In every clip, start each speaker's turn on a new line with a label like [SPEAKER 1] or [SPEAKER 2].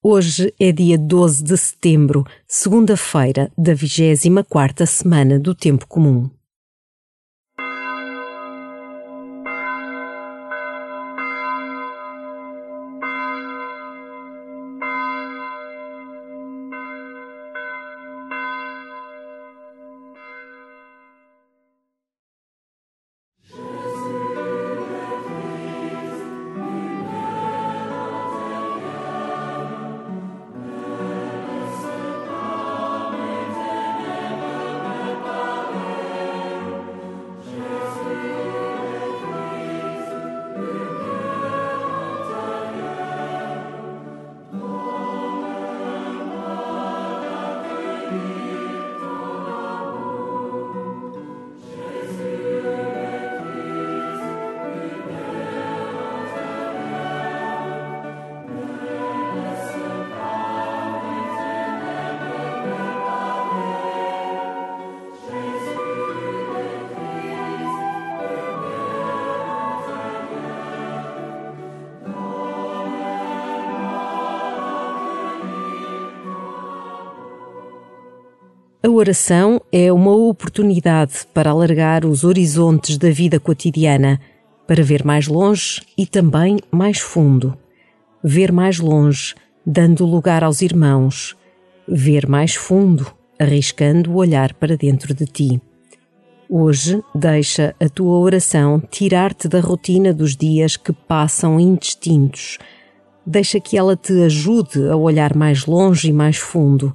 [SPEAKER 1] Hoje é dia 12 de setembro, segunda-feira da 24ª semana do Tempo Comum. A oração é uma oportunidade para alargar os horizontes da vida cotidiana, para ver mais longe e também mais fundo. Ver mais longe, dando lugar aos irmãos. Ver mais fundo, arriscando o olhar para dentro de ti. Hoje, deixa a tua oração tirar-te da rotina dos dias que passam indistintos. Deixa que ela te ajude a olhar mais longe e mais fundo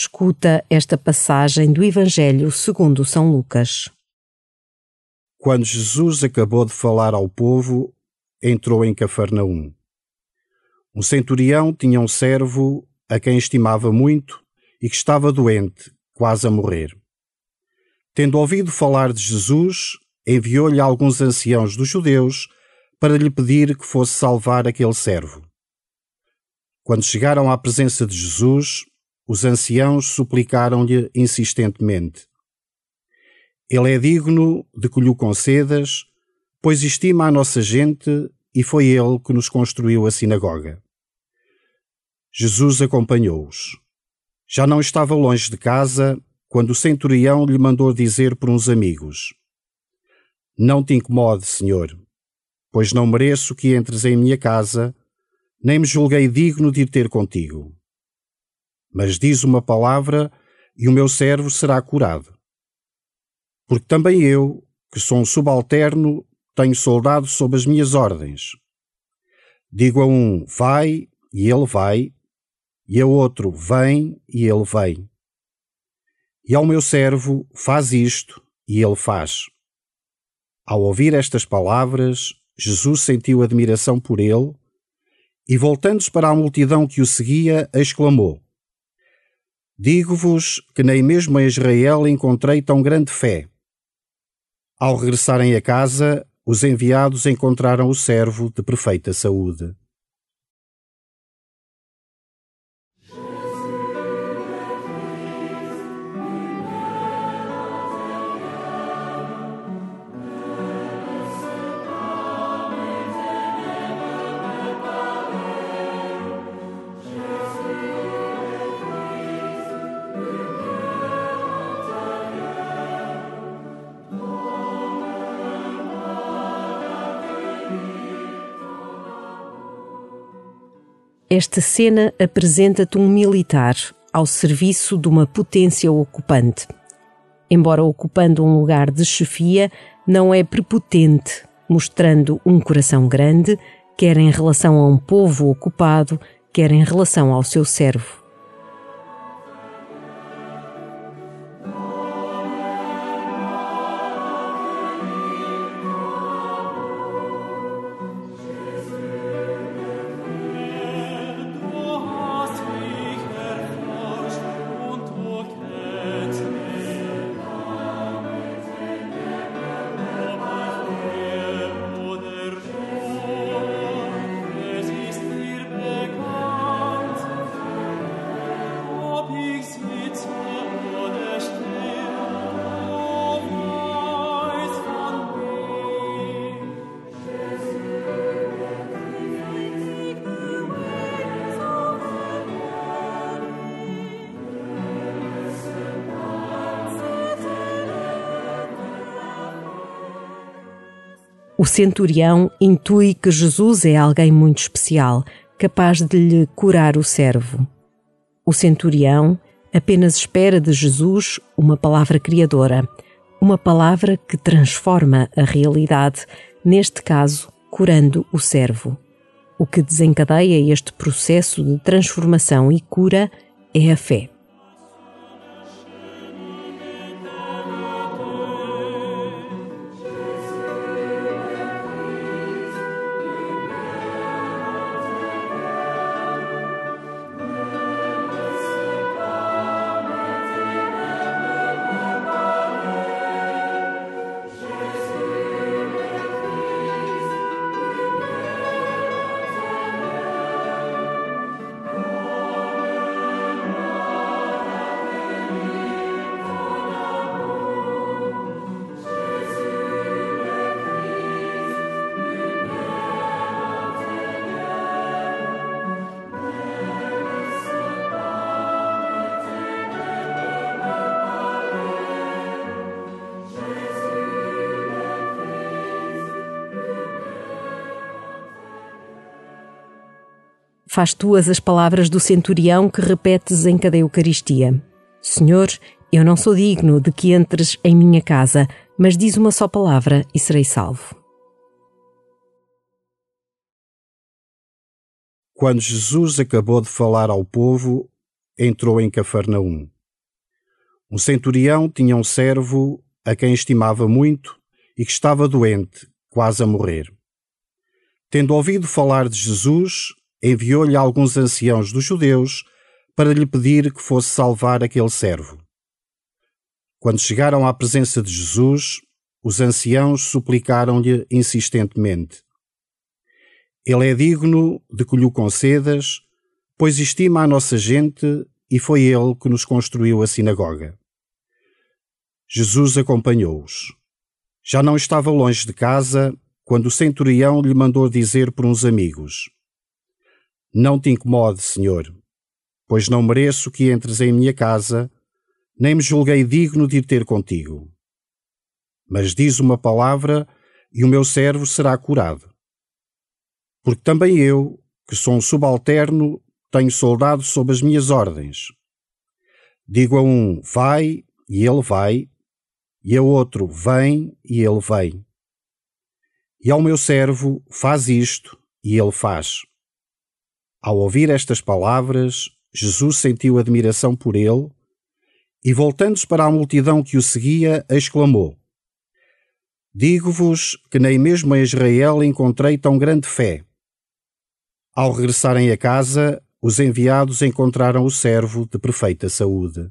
[SPEAKER 1] Escuta esta passagem do Evangelho segundo São Lucas.
[SPEAKER 2] Quando Jesus acabou de falar ao povo, entrou em Cafarnaum. Um centurião tinha um servo a quem estimava muito e que estava doente, quase a morrer. Tendo ouvido falar de Jesus, enviou-lhe alguns anciãos dos judeus para lhe pedir que fosse salvar aquele servo. Quando chegaram à presença de Jesus, os anciãos suplicaram-lhe insistentemente: Ele é digno de que lhe concedas, pois estima a nossa gente e foi ele que nos construiu a sinagoga. Jesus acompanhou-os. Já não estava longe de casa quando o centurião lhe mandou dizer por uns amigos: Não te incomode, Senhor, pois não mereço que entres em minha casa, nem me julguei digno de ir ter contigo mas diz uma palavra e o meu servo será curado. Porque também eu, que sou um subalterno, tenho soldados sob as minhas ordens. Digo a um, vai, e ele vai, e a outro, vem, e ele vem. E ao meu servo, faz isto, e ele faz. Ao ouvir estas palavras, Jesus sentiu admiração por ele, e voltando-se para a multidão que o seguia, exclamou: Digo-vos que nem mesmo em Israel encontrei tão grande fé. Ao regressarem a casa, os enviados encontraram o servo de perfeita saúde.
[SPEAKER 1] Esta cena apresenta-te um militar ao serviço de uma potência ocupante. Embora ocupando um lugar de chefia, não é prepotente, mostrando um coração grande, quer em relação a um povo ocupado, quer em relação ao seu servo. O centurião intui que Jesus é alguém muito especial, capaz de lhe curar o servo. O centurião apenas espera de Jesus uma palavra criadora, uma palavra que transforma a realidade, neste caso, curando o servo. O que desencadeia este processo de transformação e cura é a fé. Faz tuas as palavras do centurião que repetes em cada Eucaristia. Senhor, eu não sou digno de que entres em minha casa, mas diz uma só palavra e serei salvo.
[SPEAKER 2] Quando Jesus acabou de falar ao povo, entrou em Cafarnaum. Um centurião tinha um servo a quem estimava muito e que estava doente, quase a morrer. Tendo ouvido falar de Jesus, enviou-lhe alguns anciãos dos judeus para lhe pedir que fosse salvar aquele servo. Quando chegaram à presença de Jesus, os anciãos suplicaram-lhe insistentemente: Ele é digno de que lhe concedas, pois estima a nossa gente e foi ele que nos construiu a sinagoga. Jesus acompanhou-os. Já não estava longe de casa quando o centurião lhe mandou dizer por uns amigos: não te incomode, Senhor, pois não mereço que entres em minha casa, nem me julguei digno de ter contigo. Mas diz uma palavra e o meu servo será curado. Porque também eu, que sou um subalterno, tenho soldado sob as minhas ordens. Digo a um, vai, e ele vai, e a outro, vem, e ele vem. E ao meu servo, faz isto, e ele faz. Ao ouvir estas palavras, Jesus sentiu admiração por ele e, voltando-se para a multidão que o seguia, exclamou: Digo-vos que nem mesmo em Israel encontrei tão grande fé. Ao regressarem a casa, os enviados encontraram o servo de perfeita saúde.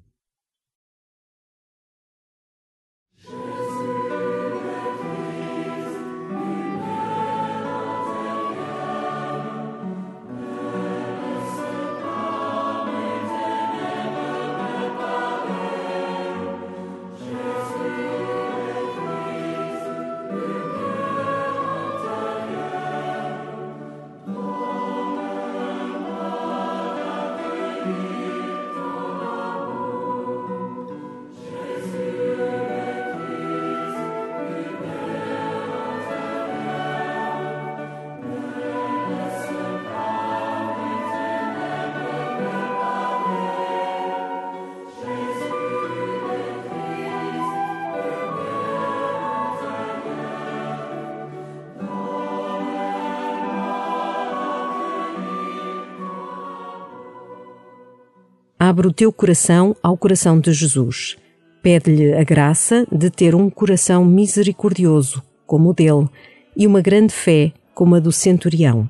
[SPEAKER 1] Abre o teu coração ao coração de Jesus. Pede-lhe a graça de ter um coração misericordioso, como o dele, e uma grande fé, como a do centurião.